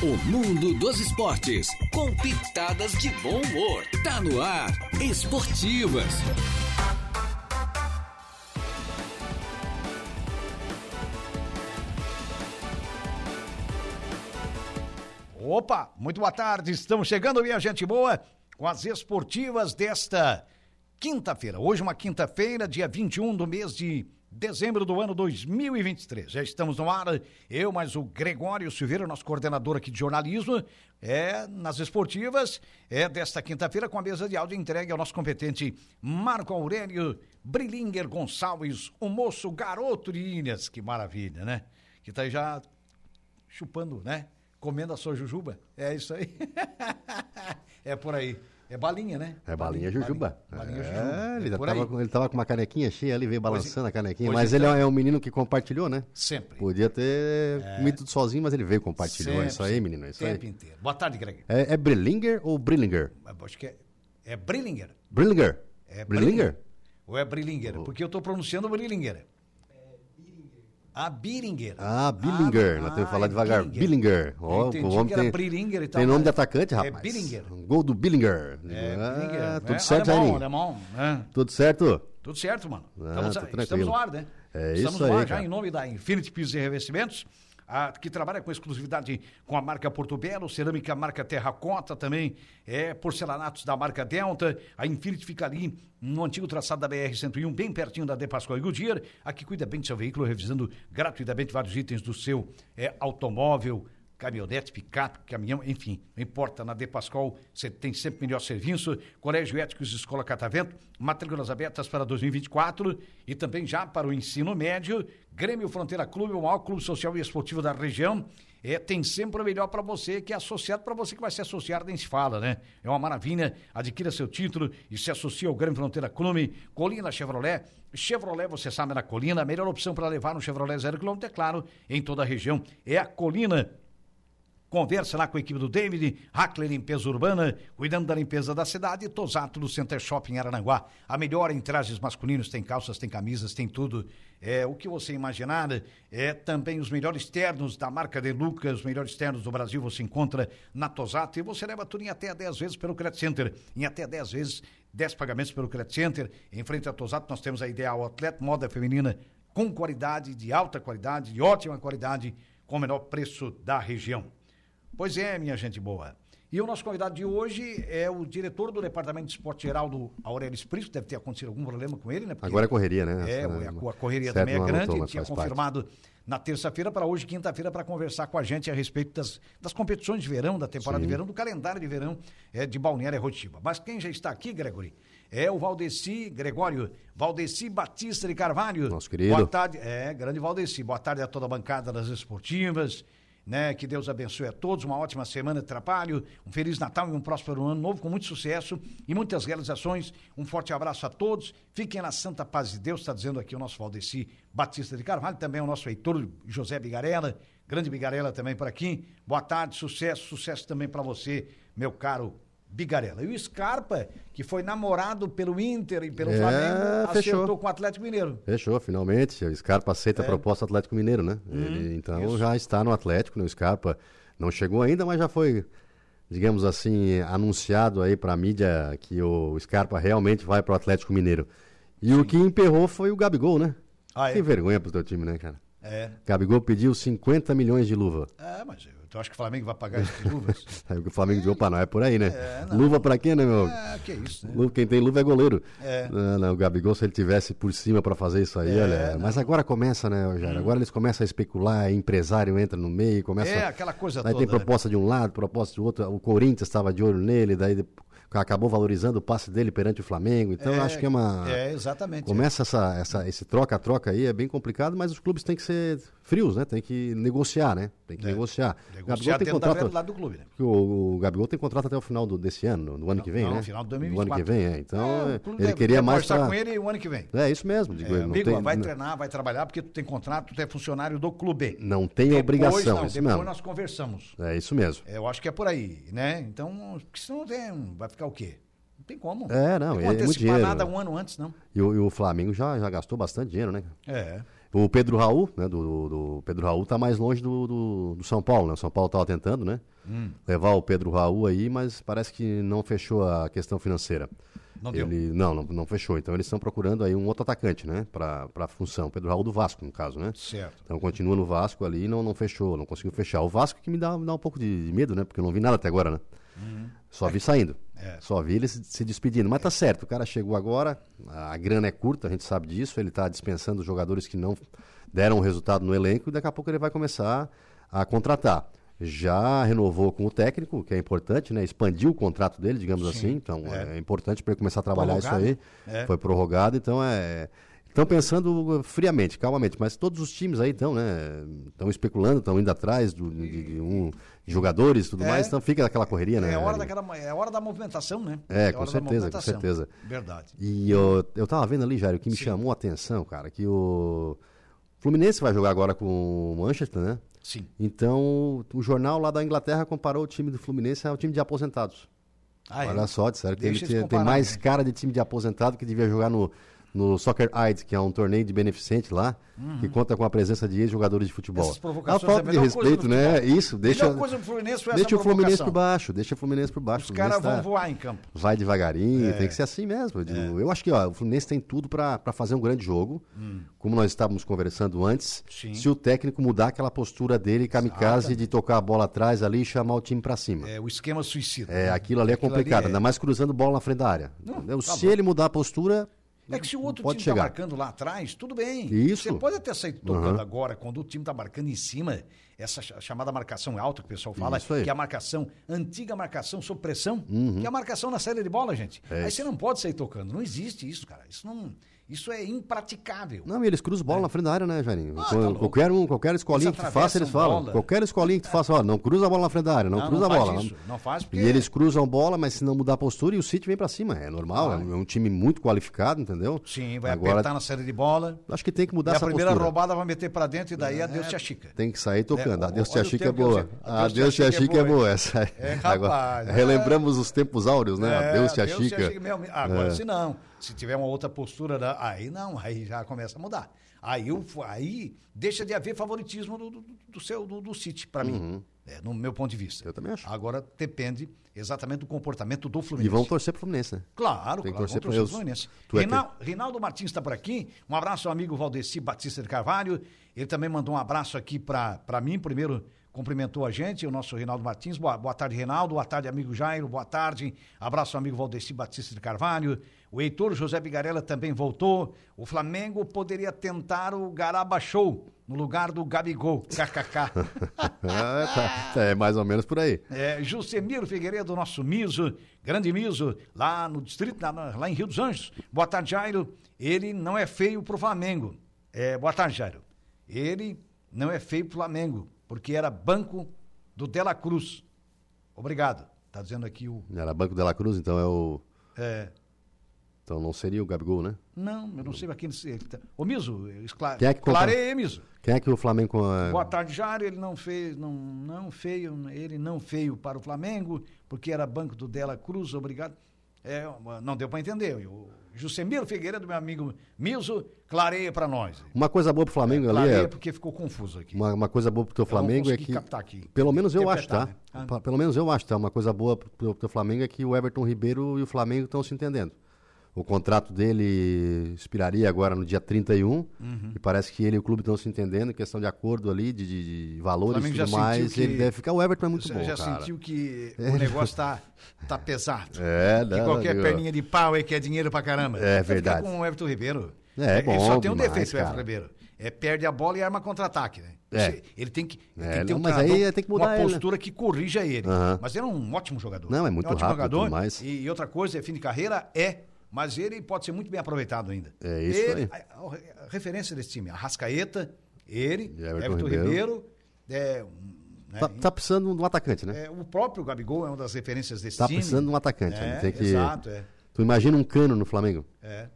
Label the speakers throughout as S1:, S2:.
S1: O mundo dos esportes, com pitadas de bom humor. Tá no ar, Esportivas.
S2: Opa, muito boa tarde. Estamos chegando, minha gente boa, com as esportivas desta quinta-feira. Hoje, uma quinta-feira, dia 21 do mês de dezembro do ano 2023. Já estamos no ar, eu, mais o Gregório Silveira, nosso coordenador aqui de jornalismo, é nas esportivas, é desta quinta-feira com a mesa de áudio entregue ao nosso competente Marco Aurélio Brilinger Gonçalves, o moço garoto de Ilhas, que maravilha, né? Que tá aí já chupando, né? Comendo a sua jujuba. É isso aí. é por aí. É balinha, né?
S3: É balinha, jujuba.
S2: Balinha,
S3: é,
S2: jujuba.
S3: Ele,
S2: É
S3: tava, com- ele tava com uma canequinha cheia ali, veio balançando a canequinha.
S2: pois
S3: Mas ele
S2: então.
S3: é um menino que compartilhou, né?
S2: Sempre.
S3: Podia ter comido tudo sozinho, mas ele veio compartilhou. é
S2: Sempre,
S3: isso aí, menino. É isso
S2: O
S3: aí.
S2: tempo inteiro. Boa tarde, Greg.
S3: É, é Brillinger ou Brillinger?
S2: Acho que é, é Brillinger.
S3: Brillinger.
S2: É
S3: Brillinger?
S2: Ou é Brillinger? Porque eu estou pronunciando Brillinger. Ah, Biringer.
S3: Ah, Billinger. Nós temos que falar
S2: é
S3: devagar. Billinger. Ó,
S2: entendi
S3: o homem
S2: que era
S3: tem,
S2: e tal,
S3: tem nome
S2: mas
S3: de atacante,
S2: é
S3: rapaz.
S2: Billinger.
S3: Um Gol do Billinger.
S2: É,
S3: Ah, tudo
S2: é,
S3: certo,
S2: alemão, alemão. né?
S3: Tudo certo?
S2: Tudo certo, mano.
S3: Ah,
S2: estamos, estamos no ar, né?
S3: É
S2: estamos
S3: isso aí,
S2: ar já em nome da Infinity Pisos e Revestimentos, a- que trabalha com exclusividade com a marca Porto Belo, cerâmica marca Terracota também, é porcelanatos da marca Delta. A Infinity fica ali no antigo traçado da BR-101, bem pertinho da De Pascoal e Goodyear. Aqui cuida bem do seu veículo, revisando gratuitamente vários itens do seu é, automóvel, caminhonete, picape, caminhão, enfim, não importa, na De Pascoal você tem sempre melhor serviço, Colégio Éticos Escola Catavento, matrículas abertas para 2024 e também já para o ensino médio, Grêmio Fronteira Clube, o maior clube social e esportivo da região, é, tem sempre o melhor para você, que é associado para você que vai se associar, nem se fala, né? É uma maravilha, adquira seu título e se associe ao Grêmio Fronteira Clube, Colina Chevrolet, Chevrolet, você sabe, na Colina, a melhor opção para levar um Chevrolet zero quilômetro, é claro, em toda a região, é a Colina. Conversa lá com a equipe do David, Hackler Limpeza Urbana, cuidando da limpeza da cidade, Tosato do Center Shopping Arananguá. A melhor em trajes masculinos, tem calças, tem camisas, tem tudo. É, o que você imaginar, é também os melhores ternos da marca De Lucas, os melhores ternos do Brasil você encontra na Tosato e você leva tudo em até 10 vezes pelo Credit Center. Em até 10 vezes, 10 pagamentos pelo Credit Center. Em frente à Tosato nós temos a Ideal Atleta, moda feminina com qualidade, de alta qualidade, de ótima qualidade, com o menor preço da região. Pois é, minha gente boa. E o nosso convidado de hoje é o diretor do Departamento de Esporte Geral do Aurélio Espírito. Deve ter acontecido algum problema com ele, né? Porque-
S3: Agora é correria, né?
S2: É, a, a correria
S3: certo,
S2: também é grande. Ele tinha
S3: faz parte.
S2: confirmado na terça-feira para hoje, quinta-feira, para conversar com a gente a respeito das, das competições de verão, da temporada de verão, do calendário de verão é, de Balneário e Rotiba. Mas quem já está aqui, Gregory, é o Valdeci, Gregório, Valdeci Batista de Carvalho.
S3: Nosso querido.
S2: Boa tarde, é, grande Valdeci. Boa tarde a toda a bancada das esportivas. Né, que Deus abençoe a todos, uma ótima semana de trabalho, um Feliz Natal e um próspero ano novo com muito sucesso e muitas realizações. Um forte abraço a todos. Fiquem na santa paz de Deus, está dizendo aqui o nosso Valdeci Batista de Carvalho, também o nosso Heitor José Bigarella, grande Bigarella também por aqui. Boa tarde, sucesso, sucesso também para você, meu caro Bigarella. E o Scarpa, que foi namorado pelo Inter e pelo
S3: É,
S2: Flamengo,
S3: fechou.
S2: acertou com o Atlético Mineiro.
S3: Fechou, finalmente. O Scarpa aceita a proposta do Atlético Mineiro, né? Ele, então
S2: É. Isso.
S3: já está no Atlético, né? O Scarpa não chegou ainda, mas já foi, digamos assim, anunciado aí para a mídia que o Scarpa realmente vai para o Atlético Mineiro. E o que emperrou foi o Gabigol, né?
S2: Ah, é?
S3: Que vergonha pro teu time, né, cara?
S2: É.
S3: Gabigol pediu 50 milhões de luva.
S2: É, mas eu, eu acho que o Flamengo vai pagar essas luvas.
S3: Aí o Flamengo disse, opa, não é por aí, né?
S2: É,
S3: luva pra quê, né, meu?
S2: É, que isso, né?
S3: Luva- Quem tem luva é goleiro.
S2: É.
S3: Não, não, o Gabigol, se ele tivesse por cima pra fazer isso aí,
S2: É,
S3: olha.
S2: não. Hum.
S3: Mas agora começa, né, Jair? Agora eles começam a especular, empresário entra no meio, começa.
S2: É, aquela coisa
S3: Daí
S2: toda.
S3: tem proposta de um lado, proposta de outro. O Corinthians estava de olho nele, daí de- acabou valorizando o passe dele perante o Flamengo. Então eu acho que é uma.
S2: É, exatamente.
S3: Começa essa, essa, esse troca-troca aí, é bem complicado, mas os clubes têm que ser frios, né? Tem que negociar, né? Tem que negociar.
S2: É.
S3: O
S2: Negociar
S3: Gabigol tem contrato,
S2: do clube, né?
S3: o, o Gabigol tem contrato até o final do, desse ano, do ano que vem,
S2: não,
S3: né?
S2: final de
S3: Do ano
S2: 2024.
S3: que vem, é. Então,
S2: É,
S3: é, ele
S2: deve-
S3: queria
S2: quer
S3: mais
S2: conversar
S3: pra...
S2: com ele o ano que vem.
S3: É isso mesmo, digo,
S2: É, amigo,
S3: tem,
S2: vai treinar, vai trabalhar, porque tu tem contrato, tu é funcionário do clube.
S3: não tem
S2: Depois,
S3: obrigação,
S2: não,
S3: isso
S2: depois
S3: mesmo.
S2: nós conversamos.
S3: É isso mesmo.
S2: É, Eu acho que é por aí, né? Então, porque senão tem, vai ficar o quê? Não tem como.
S3: É, não,
S2: tem
S3: é
S2: como
S3: muito
S2: antecipar
S3: dinheiro.
S2: nada um ano antes, não.
S3: E o, e o Flamengo já, já gastou bastante dinheiro, né?
S2: É.
S3: O Pedro Raul, né? Do, do Pedro Raul tá mais longe do, do, do São Paulo, né? O São Paulo tava tentando, né?
S2: Hum.
S3: Levar o Pedro Raul aí, mas parece que não fechou a questão financeira.
S2: Não deu.
S3: Ele, não, não, não fechou. Então eles estão procurando aí um outro atacante, né? Para a função. Pedro Raul do Vasco, no caso, né?
S2: Certo.
S3: Então continua no Vasco ali e não, não fechou, não conseguiu fechar. O Vasco que me dá, me dá um pouco de, de medo, né? Porque eu não vi nada até agora, né? Só vi saindo.
S2: É.
S3: Só vi ele se, despedindo. Mas tá certo, o cara chegou agora, a grana é curta, a gente sabe disso, ele tá dispensando os jogadores que não deram resultado no elenco e daqui a pouco ele vai começar a contratar. Já renovou com o técnico, que é importante, né? Expandiu o contrato dele, digamos
S2: Sim,
S3: assim. Então
S2: é.
S3: é, importante para ele começar a trabalhar isso aí.
S2: Prorrogado, é.
S3: Foi prorrogado, então é. Estão pensando friamente, calmamente, mas todos os times aí estão, né? Estão especulando, estão indo atrás do, de, de um, de jogadores e tudo
S2: É.
S3: mais, então fica aquela correria, né?
S2: É hora, daquela, é hora da movimentação, né?
S3: É,
S2: a
S3: com certeza, com certeza.
S2: Verdade.
S3: E eu, eu tava vendo ali, Jair, o que me
S2: Sim.
S3: chamou a atenção, cara, que o Fluminense vai jogar agora com o Manchester, né?
S2: Sim.
S3: Então, o jornal lá da Inglaterra comparou o time do Fluminense ao time de aposentados.
S2: Ah, é?
S3: Olha só, disseram que ele tem
S2: comparar,
S3: mais
S2: né?
S3: cara de time de aposentado que devia jogar no, no Soccer Aid, que é um torneio de beneficente lá, que conta com a presença de ex-jogadores de futebol.
S2: Uhum. Essas
S3: a
S2: provocações
S3: falta
S2: é a
S3: de respeito, né? Isso, deixa,
S2: coisa Fluminense foi
S3: deixa o Fluminense por baixo, deixa o Fluminense por baixo.
S2: Os caras vão
S3: tá-
S2: voar em campo.
S3: vai devagarinho,
S2: É.
S3: tem que ser assim mesmo. Eu, digo, eu acho que ó, o Fluminense tem tudo para fazer um grande jogo, como nós estávamos conversando antes.
S2: Hum. Sim.
S3: Se o técnico mudar aquela postura dele, kamikaze, de tocar a bola atrás ali e chamar o time para cima.
S2: É o esquema suicida.
S3: É, aquilo ali é
S2: Aquilo
S3: complicado,
S2: é-
S3: ainda mais cruzando bola na frente da área. entendeu?
S2: tá
S3: Se
S2: bom.
S3: ele mudar a postura,
S2: É que se o outro time
S3: chegar.
S2: tá marcando lá atrás, tudo bem.
S3: Isso.
S2: Você pode até sair tocando
S3: Uhum.
S2: agora, quando o time tá marcando em cima, essa ch- chamada marcação alta que o pessoal fala.
S3: Uhum.
S2: que é a marcação, antiga marcação sob pressão, que é a marcação na série de bola, gente.
S3: É
S2: Aí
S3: isso.
S2: você não pode sair tocando. Não existe isso, cara. Isso não. Isso é impraticável.
S3: Não, eles cruzam bola na frente da área, né, Jairinho?
S2: Ah, tá
S3: qualquer um, qualquer escolinha
S2: Eles
S3: que tu faça, eles falam.
S2: bola.
S3: Qualquer escolinha que tu faça, ó, não cruza a bola na frente da área, não,
S2: Não,
S3: cruza
S2: não
S3: a bola.
S2: isso. Não faz porque-
S3: E eles cruzam bola, mas se não mudar a postura, e o City vem pra cima. É normal, é um- é um time muito qualificado, entendeu?
S2: Sim, vai
S3: Agora,
S2: apertar na série de bola.
S3: acho que tem que mudar
S2: E a
S3: essa
S2: primeira
S3: postura.
S2: roubada vai meter pra dentro e daí adeus te achica.
S3: Tem que sair tocando.
S2: É,
S3: Adeus,
S2: olha
S3: tia
S2: o
S3: Chica é
S2: que eu
S3: boa.
S2: Adeus,
S3: Adeus,
S2: tia
S3: tia
S2: Chica
S3: Chica é
S2: é boa.
S3: Essa.
S2: É, é.
S3: relembramos os tempos áureos, né?
S2: É,
S3: Adeus, tia
S2: Deus
S3: Chica.
S2: Meu, agora,
S3: É.
S2: se não, se tiver uma outra postura, da- aí não, aí já começa a mudar. Aí, o- aí deixa de haver favoritismo do, do, do seu do, do City, para mim, é, no meu ponto de vista.
S3: Uhum. Eu também acho.
S2: Agora depende exatamente do comportamento do
S3: E
S2: Fluminense.
S3: vão torcer pro Fluminense, né?
S2: Claro,
S3: Tem que
S2: claro,
S3: torcer pra
S2: torcer pro Fluminense.
S3: Tu é
S2: Rinal- Rinaldo Martins está por aqui. Um abraço ao amigo Valdeci Batista de Carvalho. Ele também mandou um abraço aqui para mim. Primeiro cumprimentou a gente, o nosso Rinaldo Martins. Boa, boa tarde, Rinaldo. Boa tarde, amigo Jairo. Boa tarde. Abraço ao amigo Valdeci Batista de Carvalho. O Heitor José Bigarella também voltou. O Flamengo poderia tentar o Garaba Show no lugar do Gabigol. KKK.
S3: É, é mais ou menos por aí.
S2: É, Jusemiro Figueiredo, nosso Miso, grande Miso, lá no distrito, lá em Rio dos Anjos. Boa tarde, Jairo. Ele não é feio pro Flamengo. É, boa tarde, Jairo. Ele não é feio pro Flamengo, porque era banco do Dela Cruz. Obrigado. Tá dizendo aqui o.
S3: Era Banco de la Cruz, então é o.
S2: é,
S3: Então não seria o Gabigol, né?
S2: não, eu não sei ele tá. Ô, Miso, esclare...
S3: Quem é que
S2: clareia, Miso.
S3: Quem é que o Flamengo. é,
S2: Boa tarde, Jário. Ele não fez, não, não feio, ele não feio para o Flamengo, porque era banco do Dela Cruz, obrigado. É, não deu para entender. O Jusemiro Figueiredo, meu amigo Milzo, clareia para nós.
S3: Uma coisa boa pro Flamengo ali
S2: clareia
S3: é.
S2: porque ficou confuso aqui.
S3: Uma, uma coisa boa pro teu
S2: vou
S3: Flamengo é que.
S2: captar aqui.
S3: Pelo menos eu acho, tá?
S2: Né? Ah.
S3: Pelo menos eu acho, tá? Uma coisa boa pro teu, teu Flamengo é que o Everton Ribeiro e o Flamengo estão se entendendo. O contrato dele expiraria agora no dia 31
S2: Uhum.
S3: e parece que ele e o clube estão se entendendo, questão de acordo ali, de, de- de valores e tudo mais.
S2: que-
S3: Ele deve ficar. O Everton é muito
S2: Você
S3: bom,
S2: já
S3: cara.
S2: sentiu que o negócio tá, tá pesado.
S3: É,
S2: que
S3: não,
S2: qualquer
S3: não,
S2: perninha de pau aí que é dinheiro pra caramba.
S3: É verdade.
S2: com o Everton Ribeiro.
S3: É,
S2: Ele
S3: bom
S2: só tem um
S3: demais,
S2: defeito, o Everton. Ribeiro. É perde a bola e arma contra-ataque, né?
S3: É.
S2: Ele tem que, ele
S3: É,
S2: tem que ter um
S3: mas
S2: treinador
S3: aí tem que mudar
S2: uma
S3: ele, né?
S2: postura que corrija ele.
S3: Aham.
S2: Mas ele é um ótimo jogador.
S3: Não, é muito
S2: um ótimo
S3: rápido
S2: jogador. E, e outra coisa, é fim de carreira? É. Mas ele pode ser muito bem aproveitado ainda.
S3: É isso
S2: ele,
S3: aí.
S2: A, a- a referência desse time, a Rascaeta, ele,
S3: E Everton
S2: Everton,
S3: Ribeiro.
S2: Ribeiro, é, né,
S3: Tá, tá precisando de um atacante, né?
S2: é, o próprio Gabigol é uma das referências desse
S3: Tá
S2: time.
S3: precisando de um atacante.
S2: É,
S3: né? Tem que...
S2: Exato, é.
S3: Tu imagina um cano no Flamengo.
S2: é.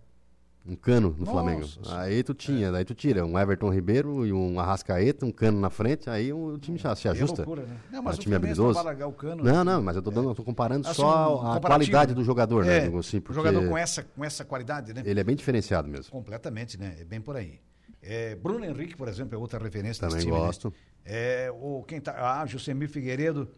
S3: Um cano no
S2: Nossa
S3: Flamengo. Aí tu tinha, daí tu tira um Everton Ribeiro e um Arrascaeta, um cano na frente, aí o time já se
S2: é
S3: ajusta.
S2: loucura, né? Não,
S3: É
S2: mas
S3: um
S2: o
S3: time
S2: não
S3: habilidoso.
S2: o cano.
S3: Não, não, mas eu tô, dando, eu tô comparando
S2: Assim,
S3: só
S2: um
S3: a qualidade
S2: né?
S3: do jogador,
S2: É,
S3: né? Digo assim,
S2: o jogador com essa, com essa qualidade, né?
S3: ele é bem diferenciado mesmo.
S2: Completamente, né? É bem por aí. É, Bruno Henrique, por exemplo, é outra referência
S3: Também
S2: desse time. né?
S3: gosto.
S2: É, o, quem tá, ah, Josemir Figueiredo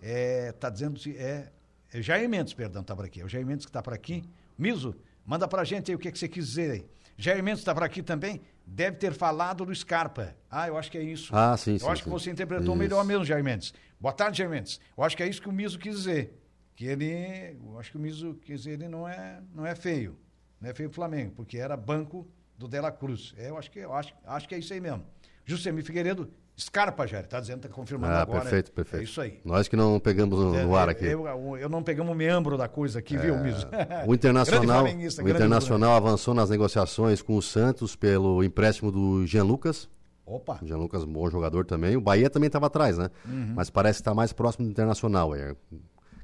S2: é, tá dizendo se é, é Jair Mendes, perdão, tá por aqui. É o Jair Mendes que tá por aqui. Miso, manda pra gente aí o que, que você quis dizer aí. Jair Mendes tá por aqui também. Deve ter falado do Scarpa. Ah, eu acho que é isso.
S3: Ah, sim,
S2: Eu
S3: sim,
S2: acho que
S3: sim.
S2: você interpretou
S3: Isso.
S2: melhor mesmo, Jair Mendes. Boa tarde, Jair Mendes. Eu acho que é isso que o Miso quis dizer. Que ele. Eu acho que o Miso quis dizer ele não é, não é feio. Não é feio pro Flamengo, porque era banco do Dela Cruz. É, eu acho que, eu acho, acho que é isso aí mesmo. Juscelino Figueiredo, Scarpa, Jair, tá dizendo, tá confirmando
S3: Ah,
S2: agora.
S3: perfeito,
S2: né?
S3: perfeito.
S2: É isso aí.
S3: Nós que não pegamos no, no ar
S2: É,
S3: aqui.
S2: Eu, eu, eu não pegamos o membro da coisa aqui, viu, Miso?
S3: O Internacional, o Internacional avançou nas negociações com o Santos pelo empréstimo do Jean Lucas.
S2: Opa,
S3: O Jean Lucas, bom jogador também. O Bahia também estava atrás, né?
S2: Uhum.
S3: Mas parece estar mais próximo do Internacional. é.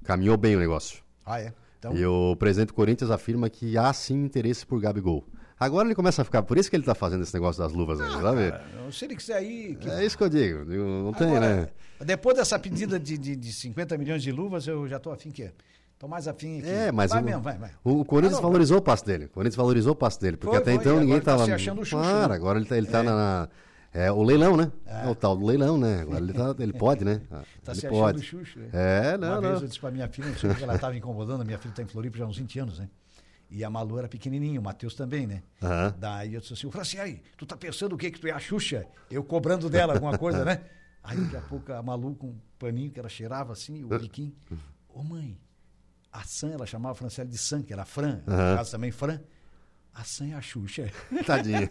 S3: Caminhou bem o negócio.
S2: ah é. Então,
S3: E o presidente do Corinthians afirma que há sim interesse por Gabigol. Agora ele começa a ficar. Por isso que ele está fazendo esse negócio das luvas aí, sabe?
S2: cara, se ele quiser aí... que-
S3: É isso que eu digo. digo, Não tem, né?
S2: Depois dessa pedida de, de, de 50 milhões de luvas, eu já tô afim que Tô mais afim aqui.
S3: É, mas
S2: vai
S3: o,
S2: mesmo, vai, vai.
S3: o Corinthians
S2: Ah,
S3: valorizou o passe dele. O Corinthians valorizou o passe dele, porque
S2: Foi,
S3: até
S2: foi,
S3: então ninguém
S2: agora tá
S3: estava.
S2: se achando Xuxa,
S3: Claro,
S2: né?
S3: agora ele tá, ele tá na, na- é o leilão, né? É. o tal do leilão, né? Agora ele, tá, ele pode, né? Ah,
S2: Tá
S3: ele
S2: se achando
S3: pode.
S2: o Xuxa. né?
S3: É, não,
S2: Uma
S3: não.
S2: vez eu disse pra minha filha, não sei porque ela estava incomodando, a minha filha está em Floripa já há uns 20 anos, né? E a Malu era pequenininha, o Matheus também, né?
S3: Aham.
S2: Daí eu disse assim, o Franciai, tu tá pensando o que que tu é a Xuxa? Eu cobrando dela alguma coisa, né? Aí daqui a pouco a Malu com um paninho que ela cheirava assim, o biquinho. Ô mãe, a Sam, ela chamava a Franciele de Sam, que era Fran, no
S3: Aham.
S2: caso também Fran. A Sam é a Xuxa.
S3: Tadinho.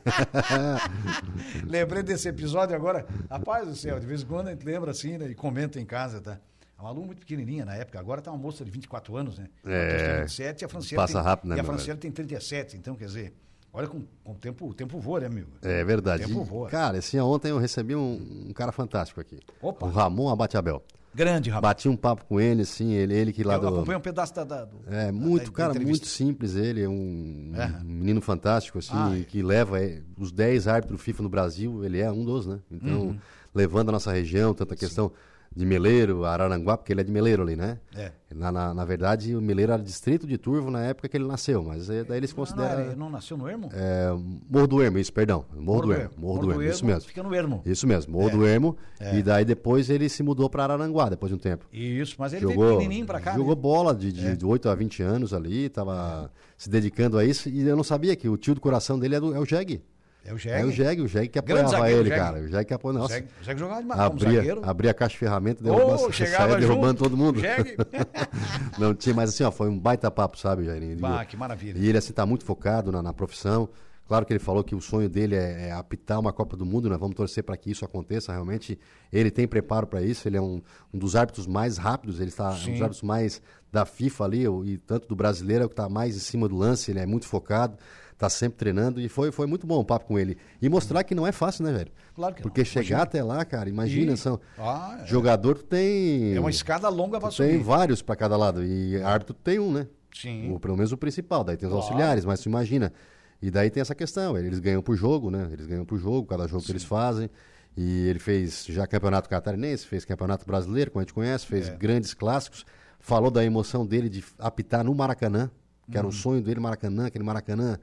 S2: Lembrei desse episódio agora. Rapaz do céu, de vez em quando a gente lembra assim, né? E comenta em casa, tá? A Malu muito pequenininha na época, agora tá uma moça de 24 anos, né?
S3: É.
S2: Tem 27 e a Franciele
S3: Passa
S2: tem,
S3: rápido, né,
S2: E a Franciele tem 37, então quer dizer, olha com, com o tempo, o tempo voa, né, amigo?
S3: É verdade.
S2: O tempo voa.
S3: Cara, assim, ontem eu recebi um, um cara fantástico aqui.
S2: Opa.
S3: O Ramon Abateabel.
S2: Grande, rapaz.
S3: Bati um papo com ele, assim, ele, ele que lá
S2: Eu
S3: do.
S2: acompanhei um pedaço da. da- do-
S3: É,
S2: da-
S3: muito,
S2: da
S3: cara,
S2: entrevista.
S3: muito simples ele, é um,
S2: É.
S3: um menino fantástico, assim,
S2: Ah, é.
S3: que leva é, os 10 árbitros FIFA no Brasil, ele é um dos, né? Então,
S2: Uhum.
S3: levando a nossa região, tanta questão de Meleiro, Araranguá, porque ele é de Meleiro ali, né?
S2: É.
S3: Na, na, na verdade, o Meleiro era distrito de Turvo na época que ele nasceu, mas é, daí eles
S2: Não, não,
S3: consideram...
S2: era- não nasceu no Ermo?
S3: é, Morro do Ermo, isso, perdão. Morro, do Ermo, Morro do Ermo, isso mesmo.
S2: Fica no Ermo.
S3: Isso mesmo, Morro
S2: É.
S3: do Ermo,
S2: É.
S3: e daí depois ele se mudou para Araranguá, depois de um tempo
S2: Isso, mas ele veio
S3: jogou,
S2: pequenininho pra cá.
S3: jogou
S2: né?
S3: bola de, de, de 8 a 20 anos ali, tava se dedicando a isso, e eu não sabia que o tio do coração dele é, do- é o Jeg.
S2: É o Jeg.
S3: É o Jeg, o Jeg que apoiava
S2: zagueiro,
S3: ele, cara. O Jeg que apoiava,
S2: O
S3: nossa.
S2: O Jeg jogava demais como
S3: Abria,
S2: zagueiro.
S3: abria a caixa de ferramenta, derrubava,
S2: chegava
S3: saía derrubando
S2: junto,
S3: todo mundo.
S2: Jeg.
S3: não tinha, mas assim, ó, foi um baita papo, sabe, Jairinho?
S2: Bah, que maravilha.
S3: E ele, assim, tá muito focado na, na profissão. Claro que ele falou que o sonho dele é, é apitar uma Copa do Mundo, né? Vamos torcer para que isso aconteça. Realmente, ele tem preparo para isso. Ele é um, um dos árbitros mais rápidos, ele está um
S2: Sim.
S3: dos árbitros mais da FIFA ali, e tanto do brasileiro, é o que está mais em cima do lance. Ele é muito focado, está sempre treinando. E foi, foi muito bom o papo com ele. E mostrar que não é fácil, né, velho?
S2: Claro que não.
S3: Porque chegar
S2: Imagina.
S3: até lá, cara, imagina,
S2: E-
S3: são.
S2: Ah, é.
S3: Jogador tu tem.
S2: É uma escada longa pra
S3: tu tem
S2: subir.
S3: vários para cada lado. E árbitro tem um, né?
S2: Sim.
S3: O, pelo menos o principal, daí tem os
S2: Claro.
S3: auxiliares, mas tu imagina. E daí tem essa questão, eles ganham por jogo, né? Eles ganham por jogo, cada jogo que eles fazem. E ele fez já campeonato catarinense, fez campeonato brasileiro, como a gente conhece, fez
S2: É.
S3: grandes clássicos. Falou da emoção dele de apitar no Maracanã, que
S2: Uhum.
S3: era um sonho dele, Maracanã, aquele Maracanã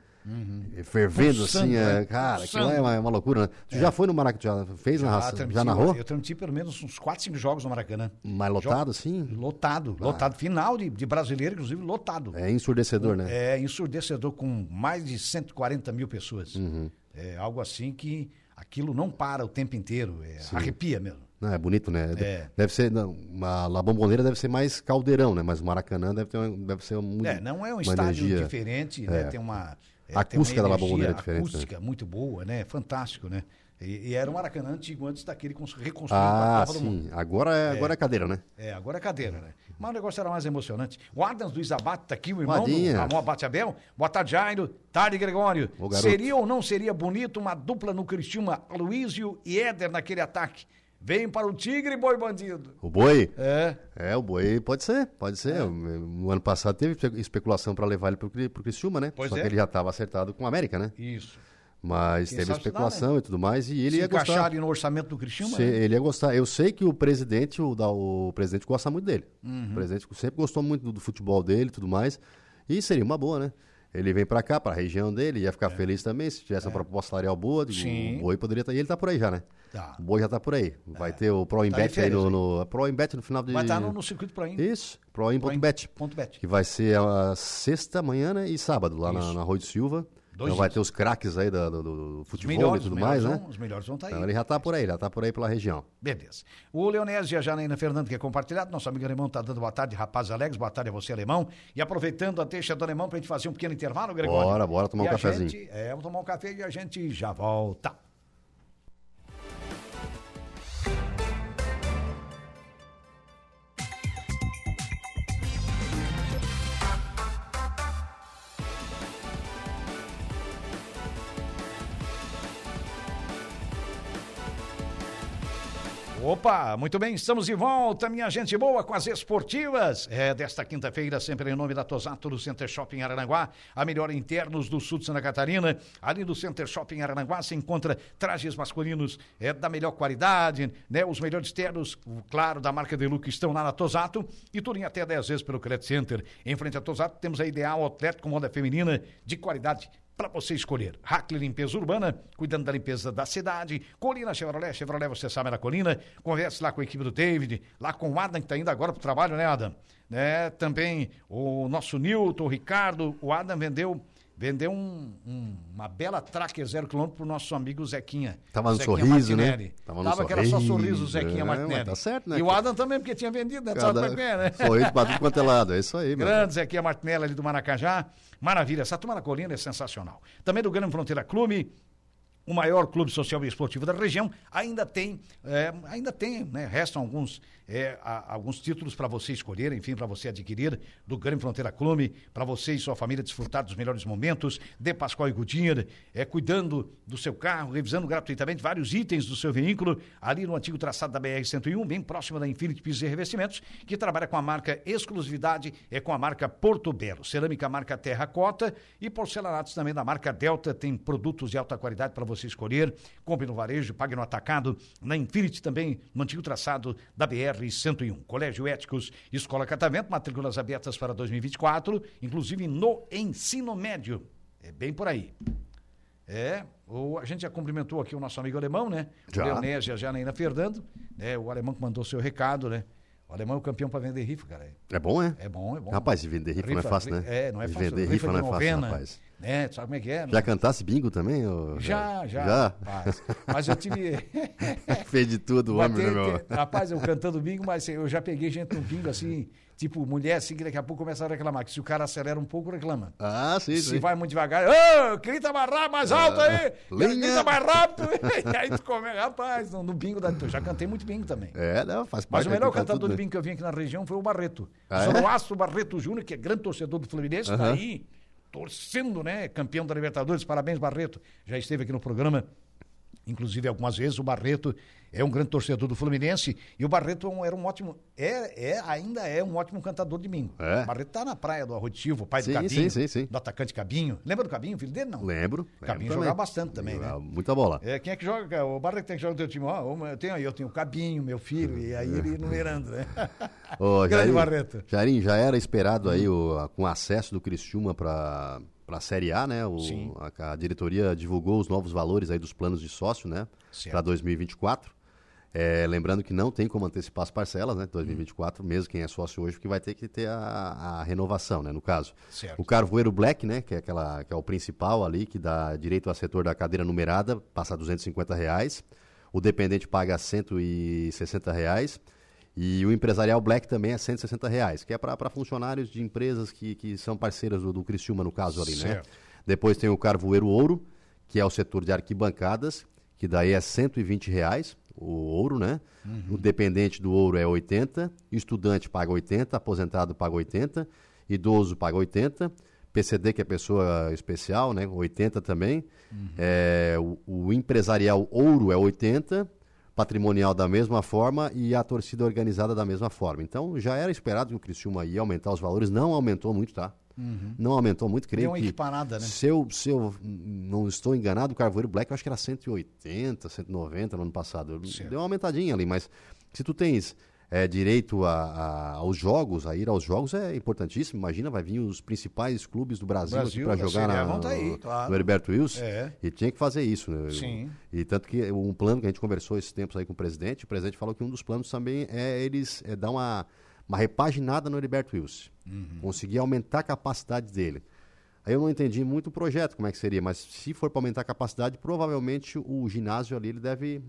S3: eh, fervendo assim, é,
S2: né?
S3: cara, aquilo é uma, é uma loucura, né? Tu já foi no Maracanã, já fez
S2: Já,
S3: narração, já narrou?
S2: Eu transmiti pelo menos uns 4, 5 jogos no Maracanã.
S3: Mais lotado assim?
S2: Lotado, lotado. Final de, de brasileiro, inclusive, lotado.
S3: É ensurdecedor, né?
S2: É ensurdecedor com mais de 140 mil pessoas.
S3: Uhum.
S2: É algo assim que aquilo não para o tempo inteiro. É, arrepia mesmo.
S3: Não, é bonito, né?
S2: É.
S3: Deve ser. Não, uma, La Bombonera deve ser mais caldeirão, né? Mas o Maracanã deve, ter uma, deve ser muito.
S2: É, não é um estádio
S3: energia.
S2: diferente, né?
S3: É.
S2: Tem uma. É,
S3: A acústica da La
S2: energia
S3: Bombonera é diferente, né?
S2: acústica muito boa, né? Fantástico, né? E, e era o Maracanã antigo antes daquele cons- reconstruído
S3: Ah,
S2: do
S3: sim. Agora é, agora é cadeira, né?
S2: É, agora é cadeira, né? Mas o negócio era mais emocionante. O Adams Luiz Abate tá aqui, o irmão
S3: Vadinha.
S2: do Ramon Abate Abel. Boa tarde, Jairo. Tarde, Gregório. Seria ou não seria bonito uma dupla no Cristiúma, Aloysio e Éder naquele ataque? Vem para o Tigre, boi bandido.
S3: O boi?
S2: É.
S3: É, o boi pode ser, pode ser. No ano passado teve espe- especulação para levar ele Cri- pro Criciúma, né?
S2: Pois
S3: Só
S2: é.
S3: que ele já estava acertado com o América, né?
S2: Isso.
S3: Mas
S2: Quem
S3: teve
S2: se dá,
S3: especulação e tudo mais. E ele
S2: Se
S3: ia gostar.
S2: no orçamento do Cristiúma,
S3: Se-
S2: né?
S3: ele ia gostar. Eu sei que o presidente, o, da- o presidente gosta muito dele.
S2: Uhum.
S3: O presidente sempre gostou muito do, do futebol dele e tudo mais. E seria uma boa, né? Ele vem pra cá, pra região dele, ia ficar feliz também se tivesse uma proposta salarial boa. digo,
S2: É. Sim.
S3: O Boi poderia estar. E ele tá por aí já, né?
S2: Tá.
S3: O Boi já tá por aí. Vai ter o Pro
S2: Tá
S3: aí
S2: férias,
S3: no, no. a Pro Imbet no final de.
S2: Vai estar no, no circuito pro ainda.
S3: Isso, Pro Imbet.
S2: Ponto bet.
S3: Que vai ser a sexta, manhã né, e sábado, lá na,
S2: Isso.
S3: na Rua de Silva.
S2: Dois
S3: então vai ter os craques aí do, do- do futebol e tudo mais, né?
S2: vão, os melhores vão estar aí.
S3: Então ele já tá por aí, já tá por aí pela região.
S2: Beleza. O Leonésio e a Janaína Fernando, que é compartilhado, nosso amigo alemão está dando boa tarde, rapaz Alex, boa tarde a você, alemão. E aproveitando a deixa do alemão para a gente fazer um pequeno intervalo, Gregório.
S3: Bora, bora tomar
S2: E
S3: um cafezinho.
S2: gente- é, vamos tomar um café e a gente já volta. Opa, muito bem, estamos de volta, minha gente boa, com as esportivas. É, desta quinta-feira, sempre em nome da Tosato do Center Shopping Araranguá, a melhor internos do sul de Santa Catarina. Ali do Center Shopping Araranguá se encontra trajes masculinos é, da melhor qualidade, né? Os melhores ternos, claro, da marca Deluxe estão lá na Tosato e tudo em até 10 vezes pelo Credit Center. Em frente à Tosato temos a Ideal Outlet com moda feminina de qualidade para você escolher. Hackley Limpeza Urbana, cuidando da limpeza da cidade. Colina Chevrolet, Chevrolet, você sabe na Colina. Converse lá com a equipe do David, lá com o Adam, que está indo agora para o trabalho, né, Adam? Né? Também o nosso Newton, o Ricardo. O Adam vendeu, vendeu um- um- uma bela Tracker zero quilômetro para o nosso amigo Zequinha.
S3: Tava no
S2: Zequinha
S3: sorriso, né?
S2: Martinelli.
S3: Tava
S2: Tava,
S3: no
S2: que era só
S3: sorriso,
S2: sorriso, Zequinha
S3: é,
S2: Martinelli.
S3: tá certo, né?
S2: E o Adam também, porque tinha vendido, né? Tu Sabe é é, né?
S3: Sorriso pra tudo quanto é lado, é isso aí, meu.
S2: Grande Zequinha Martinelli ali do Maracajá. Maravilha, essa turma na colina é sensacional. Também do Grande Fronteira Clube, o maior clube social e esportivo da região, ainda tem, é, ainda tem, né? Restam alguns, é, a- alguns títulos para você escolher, enfim, para você adquirir do Grande Fronteira Clube, para você e sua família desfrutar dos melhores momentos, de Pascoal e Goodyear, é, cuidando do seu carro, revisando gratuitamente vários itens do seu veículo, ali no antigo traçado da BR-101, bem próximo da Infinity Pisos e Revestimentos, que trabalha com a marca exclusividade, é com a marca Porto Belo, cerâmica marca Terracota e porcelanatos também da marca Delta, tem produtos de alta qualidade para você escolher, compre no varejo, pague no atacado, na Infinity também, no antigo traçado da BR-101. Colégio Éticos, Escola Catavento, matrículas abertas para 2024, inclusive no ensino médio. É bem por aí. É, o, a gente já cumprimentou aqui o nosso amigo alemão, né?
S3: Já.
S2: O Leonésio e a Janaína Fernando, né? O alemão que mandou seu recado, né? O alemão é o campeão para vender rifa, cara.
S3: É bom, é?
S2: É bom, é bom.
S3: Rapaz, e vender rifa, não é fácil, né?
S2: É, não é fácil.
S3: Vender rifa, não é
S2: de
S3: fácil,
S2: novena,
S3: rapaz.
S2: Né? Tu sabe como é que é?
S3: Já cantasse bingo também? ô,
S2: Já, já.
S3: Já?
S2: Rapaz. Mas eu tive.
S3: Fez de tudo o
S2: Mas
S3: homem, né, meu?
S2: rapaz, eu cantando bingo, mas eu já peguei gente no bingo assim, tipo, mulher assim, que daqui a pouco começa a reclamar. Que se o cara acelera um pouco, reclama.
S3: Ah, sim,
S2: Se
S3: sim.
S2: vai muito devagar, ô, grita mais rápido, mais alto aí!
S3: linha.
S2: Grita mais rápido! e aí tu come, rapaz, no, no bingo da. Eu já cantei muito bingo também.
S3: É, não, faz
S2: Mas
S3: parte.
S2: o melhor
S3: cantar
S2: cantador
S3: tudo,
S2: de
S3: né?
S2: bingo que eu vim aqui na região foi o Barreto.
S3: Ah, é?
S2: Zoroastro Barreto Júnior, que é grande torcedor do Fluminense, tá
S3: Aham.
S2: aí torcendo, né? Campeão da Libertadores. Parabéns, Barreto. Já esteve aqui no programa. Inclusive, algumas vezes, o Barreto é um grande torcedor do Fluminense e o Barreto é era um ótimo, é, é, ainda é um ótimo cantador de bingo.
S3: É.
S2: O Barreto tá na praia do Arrotivo, pai do
S3: Sim,
S2: Cabinho,
S3: sim, sim, sim.
S2: do atacante Cabinho. Lembra do Cabinho, filho dele? Não.
S3: Lembro.
S2: Cabinho
S3: lembro
S2: jogava bastante também, né?
S3: Muita bola.
S2: É, quem é que joga? O Barreto tem que jogar no teu time. Ó, eu tenho aí, eu tenho o Cabinho, meu filho, e aí ele numerando, né?
S3: Ô,
S2: Grande
S3: Jairinho,
S2: Barreto.
S3: Jairinho, já era esperado aí o, a- com o acesso do Criciúma para a Série A, né? O, a, a diretoria divulgou os novos valores aí dos planos de sócio, né? Para 2024. É, lembrando que não tem como antecipar as parcelas, né? 2024, mesmo quem é sócio hoje, porque vai ter que ter a, a renovação, né? No caso.
S2: Certo.
S3: O Carvoeiro Black, né? Que é, aquela, que é o principal ali, que dá direito ao setor da cadeira numerada, passa a 250 reais. O dependente paga 160 reais. E o empresarial Black também é 160 reais, que é para funcionários de empresas que, que são parceiras do, do Criciúma, no caso ali, né?
S2: Certo.
S3: Depois tem o Carvoeiro Ouro, que é o setor de arquibancadas, que daí é 120 reais, o ouro, né? O dependente do ouro é 80, estudante paga 80, aposentado paga 80, idoso paga 80, PCD, que é pessoa especial, né? 80 também. É, o, o empresarial ouro é 80, patrimonial da mesma forma e a torcida organizada da mesma forma. Então já era esperado que o Criciúma ia aumentar os valores, não aumentou muito, tá? Não aumentou muito, creio
S2: Deu uma
S3: que
S2: equiparada, né?
S3: se eu, se eu não estou enganado, o Carvoeiro Black eu acho que era 180, 190 no ano passado.
S2: Certo.
S3: Deu uma aumentadinha ali, mas se tu tens é, direito a, a- aos jogos, a ir aos jogos é importantíssimo. Imagina, vai vir os principais clubes do Brasil,
S2: Brasil,
S3: para jogar na,
S2: tá aí, claro.
S3: no Heriberto Wilson.
S2: É.
S3: E tinha que fazer isso, né?
S2: Sim.
S3: E tanto que um plano que a gente conversou esses tempos aí com o presidente, o presidente falou que um dos planos também é eles é, dar uma, uma repaginada no Heriberto Wilson.
S2: Uhum.
S3: Conseguir aumentar a capacidade dele. Aí eu não entendi muito o projeto, como é que seria, mas se for para aumentar a capacidade, provavelmente o ginásio ali ele deve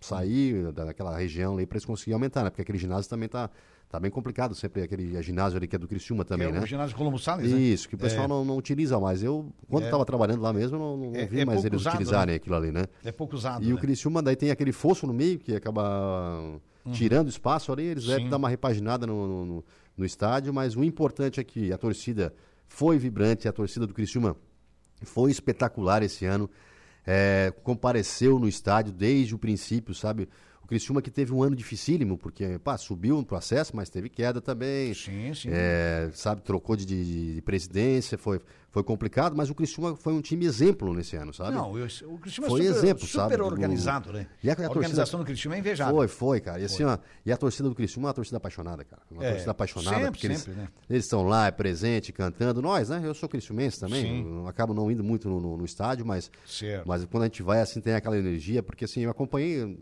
S3: sair daquela região ali para eles conseguirem aumentar, né? Porque aquele ginásio também tá, tá bem complicado, sempre aquele ginásio ali que é do Criciúma
S2: Que
S3: também,
S2: é
S3: né?
S2: o ginásio Colombo Salles, né?
S3: Isso, que o pessoal não, não utiliza mais. Eu, quando
S2: É.
S3: estava trabalhando lá mesmo, eu não, não
S2: É-
S3: vi
S2: é
S3: mais eles
S2: usado,
S3: utilizarem aquilo ali, né?
S2: É pouco usado,
S3: E
S2: né?
S3: o Criciúma daí tem aquele fosso no meio que acaba tirando espaço ali, eles devem
S2: Uhum. Sim.
S3: dar uma repaginada no, no, no- no estádio, mas o importante é que a torcida foi vibrante, a torcida do Criciúma foi espetacular esse ano, é, compareceu no estádio desde o princípio, sabe? Criciúma que teve um ano dificílimo, porque pá, subiu no processo, mas teve queda também.
S2: Sim, sim.
S3: É, sabe, trocou de, de- de presidência, foi, foi complicado, mas o Criciúma foi um time exemplo nesse ano, sabe?
S2: Não, eu- o
S3: Foi
S2: é super,
S3: exemplo,
S2: super
S3: sabe, do-
S2: organizado, né?
S3: E a-
S2: a,
S3: a torcida-
S2: organização do Cristiano é invejável.
S3: Foi, foi, cara. E, assim, ó, e a torcida do Criciúma é uma torcida apaixonada, cara. Uma
S2: É,
S3: torcida apaixonada.
S2: sempre,
S3: porque eles,
S2: sempre, né?
S3: eles estão lá, é presente, cantando. Nós, né? Eu sou criciumense também.
S2: Sim.
S3: Eu acabo não indo muito no, no- no estádio, mas,
S2: Certo.
S3: mas quando a gente vai, assim, tem aquela energia. Porque, assim, eu acompanhei,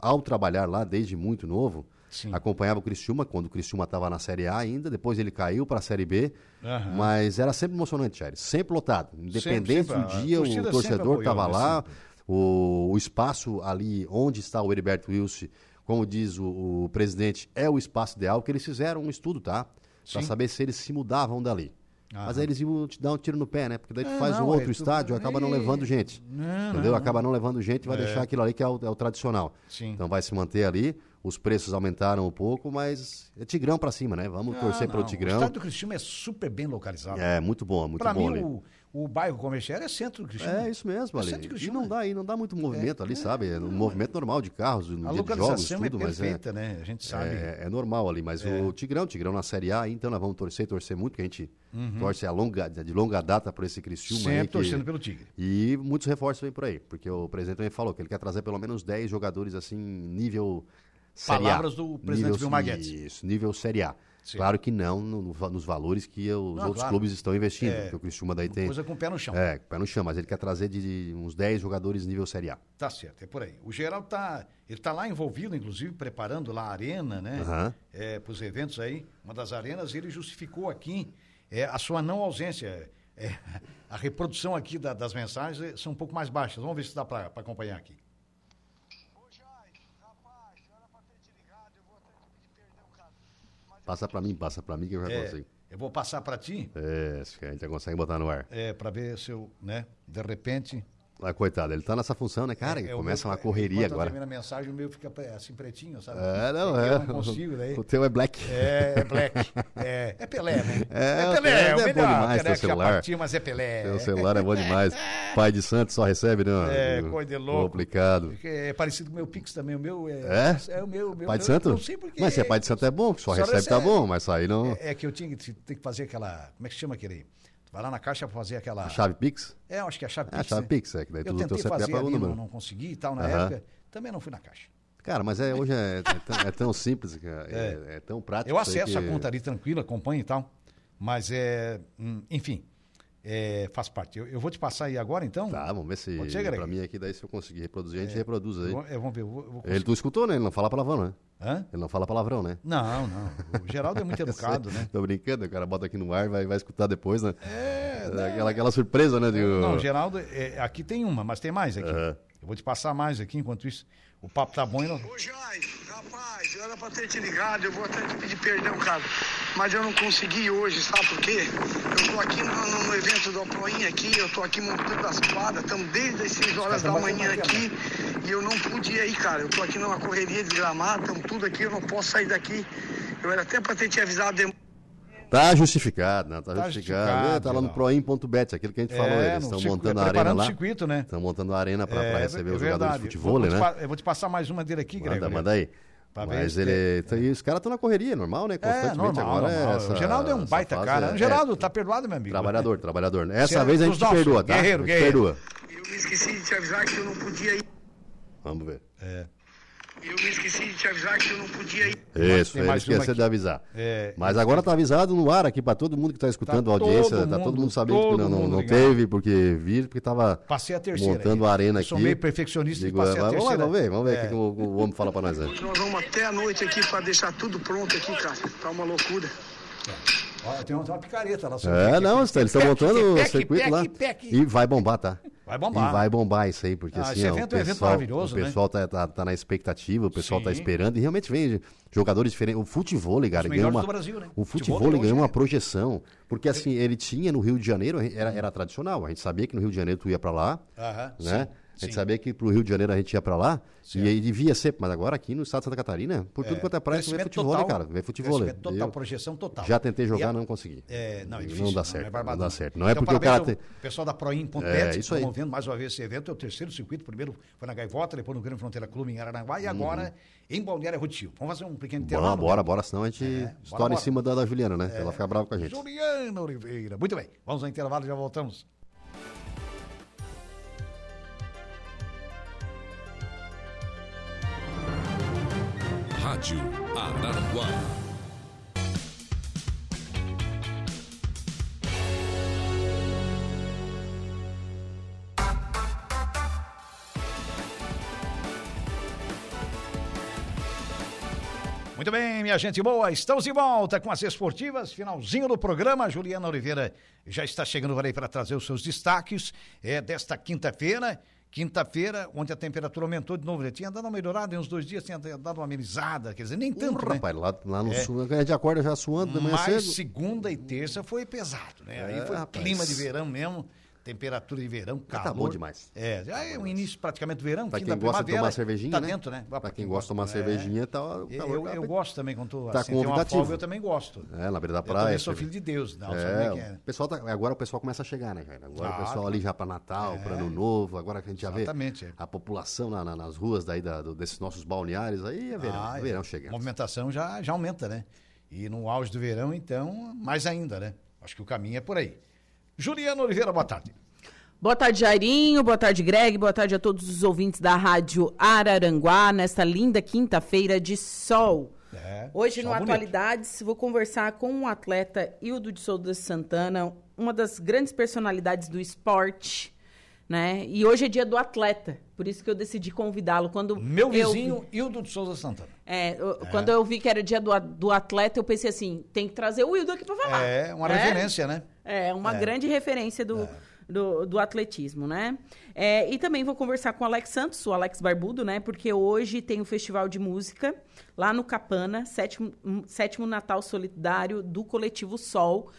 S3: ao trabalhar lá desde muito novo,
S2: Sim.
S3: acompanhava o Criciúma, quando o Criciúma estava na Série A ainda. Depois ele caiu para a Série B.
S2: Aham.
S3: Mas era sempre emocionante, Jair. Sempre lotado. Independente
S2: sempre,
S3: do
S2: a
S3: dia, o
S2: sempre
S3: torcedor estava
S2: né?
S3: lá.
S2: Sempre.
S3: O, o espaço ali onde está o Heriberto Wilson, como diz o, o presidente, é o espaço ideal, que eles fizeram um estudo, tá? Para saber se eles se mudavam dali.
S2: Aham.
S3: Mas aí eles iam te dar um tiro no pé, né? Porque daí tu
S2: É,
S3: faz um
S2: não,
S3: outro
S2: é, tu-
S3: estádio, acaba não
S2: é,
S3: levando gente.
S2: não,
S3: entendeu?
S2: não,
S3: Acaba não levando gente e vai
S2: É.
S3: deixar aquilo ali que é o, é o tradicional.
S2: Sim.
S3: Então vai se manter ali. Os preços aumentaram um pouco, mas é Tigrão para cima, né? Vamos torcer
S2: Ah,
S3: pelo
S2: não,
S3: Tigrão.
S2: O estádio do Cristiano é super bem localizado.
S3: É, muito bom, muito
S2: Pra
S3: bom
S2: mim,
S3: ali.
S2: o, o bairro comercial é centro do Cristiano.
S3: É isso mesmo,
S2: É
S3: ali. E não dá, aí não dá muito movimento ali, sabe? É um movimento normal de carros, no
S2: A
S3: dia de jogos,
S2: localização
S3: tudo,
S2: é
S3: mas é,
S2: perfeita, né? A gente sabe.
S3: é, é normal ali. Mas o Tigrão, Tigrão na Série A, então nós vamos torcer, torcer muito, porque a gente torce a longa, de longa data por esse Criciúma aí.
S2: Sempre
S3: que-
S2: torcendo pelo Tigre.
S3: E muitos reforços vêm por aí, porque o presidente também falou que ele quer trazer pelo menos 10 jogadores assim, nível Série A.
S2: Palavras do presidente
S3: nível,
S2: Vilmar Guedes.
S3: Isso, nível Série A.
S2: Sim.
S3: Claro que não no- no- nos valores que os
S2: Não,
S3: outros
S2: claro.
S3: clubes estão investindo,
S2: É,
S3: o Criciúma daí tem...
S2: Coisa com o pé no chão.
S3: É, pé no chão, mas ele quer trazer de, de uns 10 jogadores nível Série A.
S2: Tá certo, é por aí. O Geraldo tá, ele tá lá envolvido, inclusive, preparando lá a arena, né?
S3: Aham.
S2: É, para os eventos aí, uma das arenas, ele justificou aqui é, a sua não ausência. É, a reprodução aqui da- das mensagens é, são um pouco mais baixas. Vamos ver se dá para acompanhar aqui.
S4: Ô Jai, rapaz, era pra ter te ligado, eu vou até te pedir perdão, cara. Mas eu
S3: Passa pra mim, passa pra mim que eu já
S2: É,
S3: consigo.
S2: eu vou passar para ti,
S3: É, a gente já consegue botar no ar.
S2: é, para ver se eu, né, de repente...
S3: Ah, coitado, ele tá nessa função, né, cara?
S2: é, é
S3: começa
S2: meu-
S3: uma correria
S2: eu
S3: agora.
S2: termino a mensagem, o meu fica pre- assim pretinho, sabe?
S3: É, não,
S2: Eu
S3: é.
S2: não consigo, daí...
S3: O teu é black.
S2: É, é Black. É, é Pelé, né?
S3: É,
S2: Pelé,
S3: é
S2: é o
S3: bom
S2: melhor.
S3: demais
S2: Pelé
S3: teu
S2: que já
S3: celular.
S2: partiu, mas é Pelé.
S3: Teu celular é bom demais. Pai de santo só recebe, né?
S2: É, coisa de louco.
S3: Complicado.
S2: Porque É parecido com o meu Pix também. O meu é.
S3: É?
S2: É o meu. meu
S3: Pai de santo?
S2: Não sei porquê.
S3: Mas se é pai de santo é bom, só,
S2: Só
S3: recebe tá
S2: recebe.
S3: bom, mas sair não.
S2: É, é que eu tinha que, ter que fazer aquela. Como é que chama aquele? Vai lá na caixa pra fazer aquela.
S3: Chave Pix?
S2: É, acho que é a chave
S3: É,
S2: Pix.
S3: a chave
S2: né?
S3: Pix, é que daí
S2: Eu tentei fazer
S3: é
S2: ali, não, não consegui e tal na
S3: Aham.
S2: época. Também não fui na caixa.
S3: Cara, mas é, hoje é, é tão, é tão simples, cara, é, é tão prático.
S2: Eu acesso
S3: que-
S2: a conta ali tranquilo, acompanho e tal. Mas é. hum, enfim. É, faz parte. Eu, eu vou te passar aí agora, então.
S3: Tá, vamos ver se
S2: Pode ser, Greg?
S3: pra mim aqui, daí se eu conseguir reproduzir, a gente reproduz aí.
S2: Eu vou ver. Eu vou, eu vou
S3: Ele, tu escutou, né? Ele não fala palavrão, né?
S2: Hã?
S3: Ele não fala palavrão, né?
S2: Não, não. O Geraldo é muito educado, né?
S3: Tô brincando, o cara bota aqui no ar, vai, vai escutar depois, né? É, aquela, aquela surpresa, né? De,
S2: Não, Geraldo, é, aqui tem uma, mas tem mais aqui.
S3: Aham.
S2: Eu vou te passar mais aqui, enquanto isso, o papo tá bom e não...
S4: Ô Jai, rapaz, era pra ter te ligado, eu vou até te pedir perdão, cara. Mas eu não consegui hoje, sabe por quê? Eu tô aqui no, no- no evento do Proinha aqui, eu tô aqui montando as quadras, estamos desde as 6 horas da manhã
S2: aqui,
S4: aqui e eu não pude ir aí, cara. Eu tô aqui numa correria desgramada, estamos tudo aqui, eu não posso sair daqui. Eu era até pra ter te avisado de...
S3: Tá justificado, né? Tá,
S2: Tá
S3: justificado.
S2: justificado,
S3: É, tá lá no proin.bet, aquilo que a gente falou.
S2: É,
S3: Eles
S2: no
S3: estão
S2: circuito,
S3: montando a arena lá.
S2: o circuito, né?
S3: Estão montando a arena pra, pra receber
S2: é
S3: os jogadores de futebol, né?
S2: Eu vou te passar mais uma dele aqui, Greg.
S3: Manda, manda aí.
S2: Pra ver
S3: Mas
S2: se
S3: ele. tá- E os caras estão na correria, normal, né?
S2: É,
S3: Constantemente
S2: normal,
S3: agora.
S2: normal.
S3: essa-
S2: o Geraldo é um baita
S3: fase
S2: cara.
S3: é-
S2: Geraldo,
S3: é,
S2: tá perdoado, meu amigo.
S3: Trabalhador, trabalhador. Essa
S2: Você é
S3: vez a gente te
S2: nossos,
S3: perdoa, tá?
S2: guerreiro,
S3: a gente
S2: guerreiro.
S3: perdoa.
S4: Eu me esqueci de te avisar que eu não podia ir.
S3: Vamos ver.
S2: É.
S4: Eu me esqueci de te avisar que eu não podia ir.
S3: Isso, ele esqueceu
S2: aqui.
S3: de avisar.
S2: É,
S3: Mas agora tá avisado no ar aqui para todo mundo que tá escutando
S2: Tá
S3: a audiência,
S2: todo
S3: tá todo
S2: mundo,
S3: sabendo que
S2: todo
S3: não, não,
S2: mundo
S3: não
S2: ligado.
S3: teve, porque vir, porque tava
S2: Passei a terceira.
S3: montando
S2: aí.
S3: a arena
S2: Eu
S3: aqui.
S2: Sou meio perfeccionista
S3: Digo,
S2: e passei
S3: é,
S2: a
S3: vamos, lá,
S2: terceira.
S3: vamos ver, vamos ver o
S2: É.
S3: que que o, o homem fala para nós aí.
S4: Nós vamos até a noite aqui pra deixar tudo pronto aqui, cara. Tá uma loucura.
S2: Ó, tem uma, picareta lá.
S3: É,
S2: que-
S3: não,
S2: que-
S3: eles estão montando o circuito
S2: que-
S3: lá.
S2: que- que-
S3: E vai bombar, tá?
S2: Vai bombar.
S3: E vai bombar isso aí, porque
S2: Ah,
S3: assim,
S2: esse
S3: ó, o
S2: evento é um evento
S3: pessoal,
S2: maravilhoso,
S3: o
S2: né?
S3: pessoal tá, tá, tá na expectativa, o pessoal tá
S2: Sim.
S3: esperando, e realmente vem jogadores diferentes. O futebol, cara, ganhou uma,
S2: Brasil, né?
S3: o
S2: Futebol
S3: futebol ganhou
S2: é-
S3: uma projeção, porque assim, ele tinha no Rio de Janeiro, era, era tradicional, a gente sabia que no Rio de Janeiro tu ia pra lá,
S2: Aham,
S3: né?
S2: sim,
S3: a gente
S2: sim.
S3: sabia que pro Rio de Janeiro a gente ia pra lá, e aí devia ser, mas agora aqui no estado de Santa Catarina, por tudo quanto é praia, vê futebol, né,
S2: total,
S3: cara? Vê futebol.
S2: crescimento total,
S3: Eu
S2: projeção total.
S3: já tentei jogar,
S2: a-
S3: não consegui.
S2: É, não, é
S3: Não
S2: difícil.
S3: dá certo,
S2: é barbado,
S3: não dá certo. Não é
S2: Então,
S3: porque o cara tem-
S2: pessoal da Proin Ponte
S3: É, isso aí.
S2: mais uma vez esse evento. É o terceiro circuito. Primeiro foi na Gaivota, depois no Grande Fronteira Clube em Araranguá e agora em Balneário Rotil. Vamos fazer um pequeno
S3: Bora,
S2: intervalo?
S3: bora, bora, senão a gente
S2: bora,
S3: estoura
S2: bora.
S3: em cima da, da Juliana, né? Ela fica brava com a gente.
S2: Juliana Oliveira. Muito bem. Vamos ao intervalo e já voltamos.
S1: Rádio Araranguá.
S2: Muito bem, minha gente boa, estamos de volta com as esportivas, finalzinho do programa. Juliana Oliveira já está chegando para trazer os seus destaques é, desta quinta-feira. Quinta-feira, onde a temperatura aumentou de novo. né? Tinha dado uma melhorada em uns dois dias, tinha dado uma amenizada, quer dizer, nem tanto,
S3: Tanto,
S2: né?
S3: rapaz, lá, lá no
S2: É.
S3: sul, a gente acorda já suando de manhã
S2: Mas
S3: cedo.
S2: segunda e terça foi pesado, né? Aí
S3: É,
S2: foi
S3: rapaz.
S2: clima de verão mesmo, temperatura de verão, calor.
S3: tá bom demais.
S2: É, já é o início praticamente do verão,
S3: Pra quem gosta de tomar cervejinha,
S2: tá
S3: né?
S2: dentro, né?
S3: Pra quem gosta de tomar cervejinha, tá,
S2: Eu,
S3: calor
S2: eu,
S3: tá-
S2: eu gosto também, quando tô,
S3: tá
S2: assim, uma
S3: convidativo.
S2: folga, eu também gosto.
S3: É, na beira da
S2: Eu
S3: praia.
S2: também sou
S3: você-
S2: filho de Deus, não,
S3: É,
S2: é é?
S3: pessoal tá- agora o pessoal começa a chegar, né, cara? Agora
S2: Claro.
S3: o pessoal ali já para Natal, para Ano Novo, agora que a gente já
S2: Exatamente, é.
S3: vê a população na- na- nas ruas daí da- do- desses nossos balneários, aí é verão,
S2: Ah, é.
S3: verão chegando.
S2: A movimentação já, já aumenta, né? E no auge do verão, então, mais ainda, né? Acho que o caminho é por aí. Juliana Oliveira, boa tarde.
S5: Boa tarde, Jairinho. Boa tarde, Greg. Boa tarde a todos os ouvintes da Rádio Araranguá, nesta linda quinta-feira de sol.
S2: É,
S5: Hoje, no
S2: bonito.
S5: Atualidades, vou conversar com o atleta Hildo de Souza Santana, uma das grandes personalidades do esporte, né? E hoje é dia do atleta, por isso que eu decidi convidá-lo. Quando
S2: Meu
S5: eu
S2: vizinho,
S5: vi-
S2: Hildo de Souza Santana.
S5: é, eu- quando eu vi que era dia do, do atleta, eu pensei assim, tem que trazer o Hildo aqui para falar.
S2: É uma referência, né?
S5: É, uma grande referência do, do, do atletismo, né? É, e também vou conversar com o Alex Santos, o Alex Barbudo, né? Porque hoje tem o Festival de Música lá no Capana, sétimo, hum, sétimo Natal Solidário do Coletivo Sol.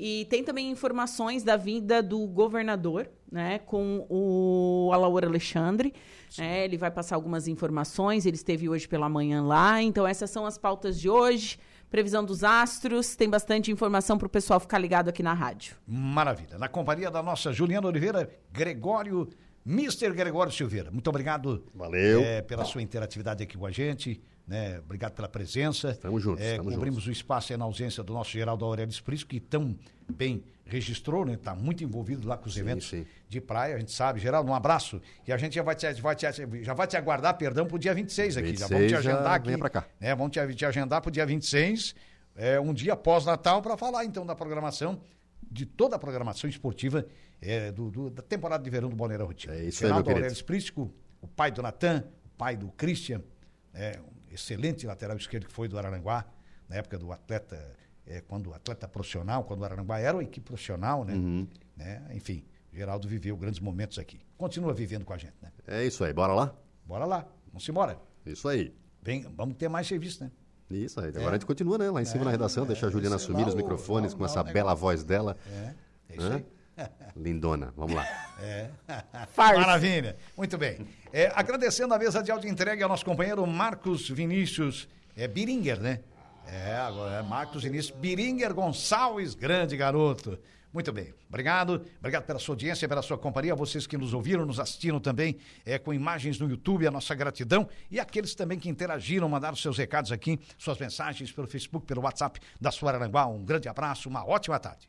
S5: E tem também informações da vinda do governador, né? Com o Alaor Alexandre. né, ele vai passar algumas informações, ele esteve hoje pela manhã lá. Então, essas são as pautas de hoje. Previsão dos astros, tem bastante informação para o pessoal ficar ligado aqui na rádio.
S2: Maravilha. Na companhia da nossa Juliana Oliveira, Gregório, Mr. Gregório Silveira. Muito obrigado.
S3: Valeu.
S2: eh, pela sua interatividade aqui com a gente. Né? Obrigado pela presença.
S3: Tamo juntos,
S2: Eh,
S3: tamo
S2: Cobrimos
S3: juntos.
S2: o espaço aí na ausência do nosso Geraldo Aurélio Prisco, que tão bem registrou, né? Está muito envolvido lá com os eventos
S3: sim.
S2: de praia, a gente sabe. Geraldo, um abraço. E a gente já vai te, vai te- já vai te aguardar, perdão, para o dia 26 aqui. já vamos te
S3: 26 já
S2: agendar aqui.
S3: venha pra cá.
S2: né? Vamos te, te agendar para o dia 26, é, um dia pós-Natal, para falar então da programação, de toda a programação esportiva é, do, do- da temporada de verão do Balneário Rotil.
S3: É isso aí,
S2: Geraldo
S3: querido.
S2: Aurélio Prisco, o pai do Natan, o pai do Christian, é, excelente lateral esquerdo que foi do Araranguá, na época do atleta, é, quando o atleta profissional, quando o Araranguá era uma equipe profissional, né?
S3: Uhum.
S2: né? Enfim, Geraldo viveu grandes momentos aqui. Continua vivendo com a gente, né?
S3: É isso aí, bora lá?
S2: Bora lá, vamos embora.
S3: Isso aí.
S2: Vem, vamos ter mais serviço, né?
S3: Isso aí. Agora a gente continua, né? Lá em cima na redação, deixa a Juliana assumir os microfones com essa bela voz dela.
S2: É, é isso aí.
S3: Lindona, vamos lá.
S5: Farsa.
S2: Maravilha. Muito bem. É, agradecendo a mesa de áudio entregue ao nosso companheiro Marcos Vinícius é, Biringer, né? É, agora é Marcos Vinícius Biringer Gonçalves, grande garoto. Muito bem. Obrigado. Obrigado pela sua audiência, pela sua companhia. Vocês que nos ouviram, nos assistiram também é, com imagens no YouTube, a nossa gratidão. E aqueles também que interagiram, mandaram seus recados aqui, suas mensagens pelo Facebook, pelo WhatsApp da sua Aranguá. Um grande abraço, uma ótima tarde.